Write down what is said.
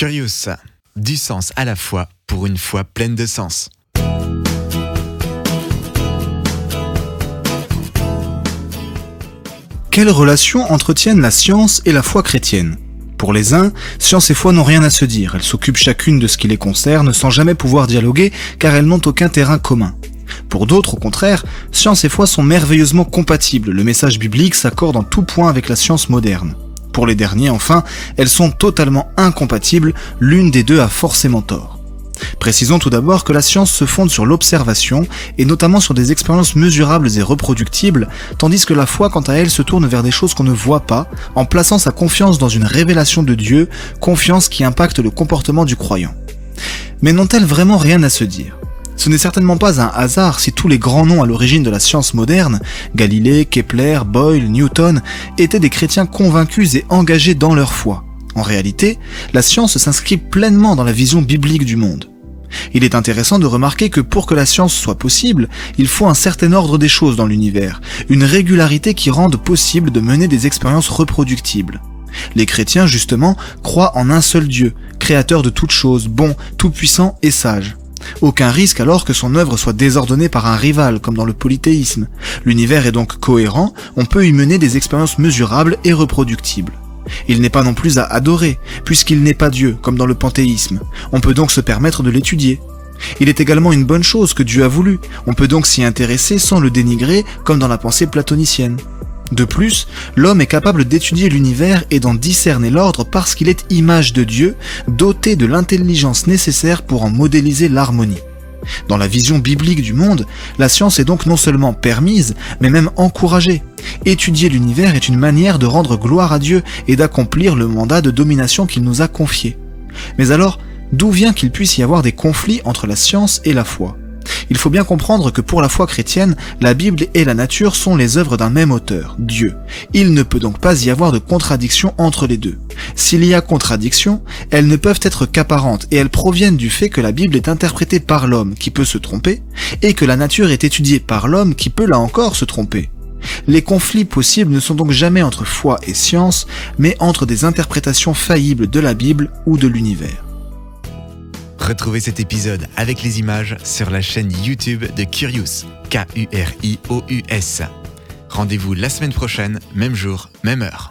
Curious, du sens à la fois pour une foi pleine de sens. Quelle relation entretiennent la science et la foi chrétienne? Pour les uns, science et foi n'ont rien à se dire, elles s'occupent chacune de ce qui les concerne sans jamais pouvoir dialoguer car elles n'ont aucun terrain commun. Pour d'autres, au contraire, science et foi sont merveilleusement compatibles, le message biblique s'accorde en tout point avec la science moderne. Pour les derniers, enfin, elles sont totalement incompatibles, l'une des deux a forcément tort. Précisons tout d'abord que la science se fonde sur l'observation, et notamment sur des expériences mesurables et reproductibles, tandis que la foi, quant à elle, se tourne vers des choses qu'on ne voit pas, en plaçant sa confiance dans une révélation de Dieu, confiance qui impacte le comportement du croyant. Mais n'ont-elles vraiment rien à se dire? Ce n'est certainement pas un hasard si tous les grands noms à l'origine de la science moderne, Galilée, Kepler, Boyle, Newton, étaient des chrétiens convaincus et engagés dans leur foi. En réalité, la science s'inscrit pleinement dans la vision biblique du monde. Il est intéressant de remarquer que pour que la science soit possible, il faut un certain ordre des choses dans l'univers, une régularité qui rende possible de mener des expériences reproductibles. Les chrétiens, justement, croient en un seul Dieu, créateur de toutes choses, bon, tout-puissant et sage. Aucun risque alors que son œuvre soit désordonnée par un rival, comme dans le polythéisme. L'univers est donc cohérent, on peut y mener des expériences mesurables et reproductibles. Il n'est pas non plus à adorer, puisqu'il n'est pas Dieu, comme dans le panthéisme. On peut donc se permettre de l'étudier. Il est également une bonne chose que Dieu a voulu, on peut donc s'y intéresser sans le dénigrer, comme dans la pensée platonicienne. De plus, l'homme est capable d'étudier l'univers et d'en discerner l'ordre parce qu'il est image de Dieu, doté de l'intelligence nécessaire pour en modéliser l'harmonie. Dans la vision biblique du monde, la science est donc non seulement permise, mais même encouragée. Étudier l'univers est une manière de rendre gloire à Dieu et d'accomplir le mandat de domination qu'il nous a confié. Mais alors, d'où vient qu'il puisse y avoir des conflits entre la science et la foi? Il faut bien comprendre que pour la foi chrétienne, la Bible et la nature sont les œuvres d'un même auteur, Dieu. Il ne peut donc pas y avoir de contradiction entre les deux. S'il y a contradiction, elles ne peuvent être qu'apparentes et elles proviennent du fait que la Bible est interprétée par l'homme qui peut se tromper et que la nature est étudiée par l'homme qui peut là encore se tromper. Les conflits possibles ne sont donc jamais entre foi et science, mais entre des interprétations faillibles de la Bible ou de l'univers. Retrouvez cet épisode avec les images sur la chaîne YouTube de Curious, K-U-R-I-O-U-S. Rendez-vous la semaine prochaine, même jour, même heure.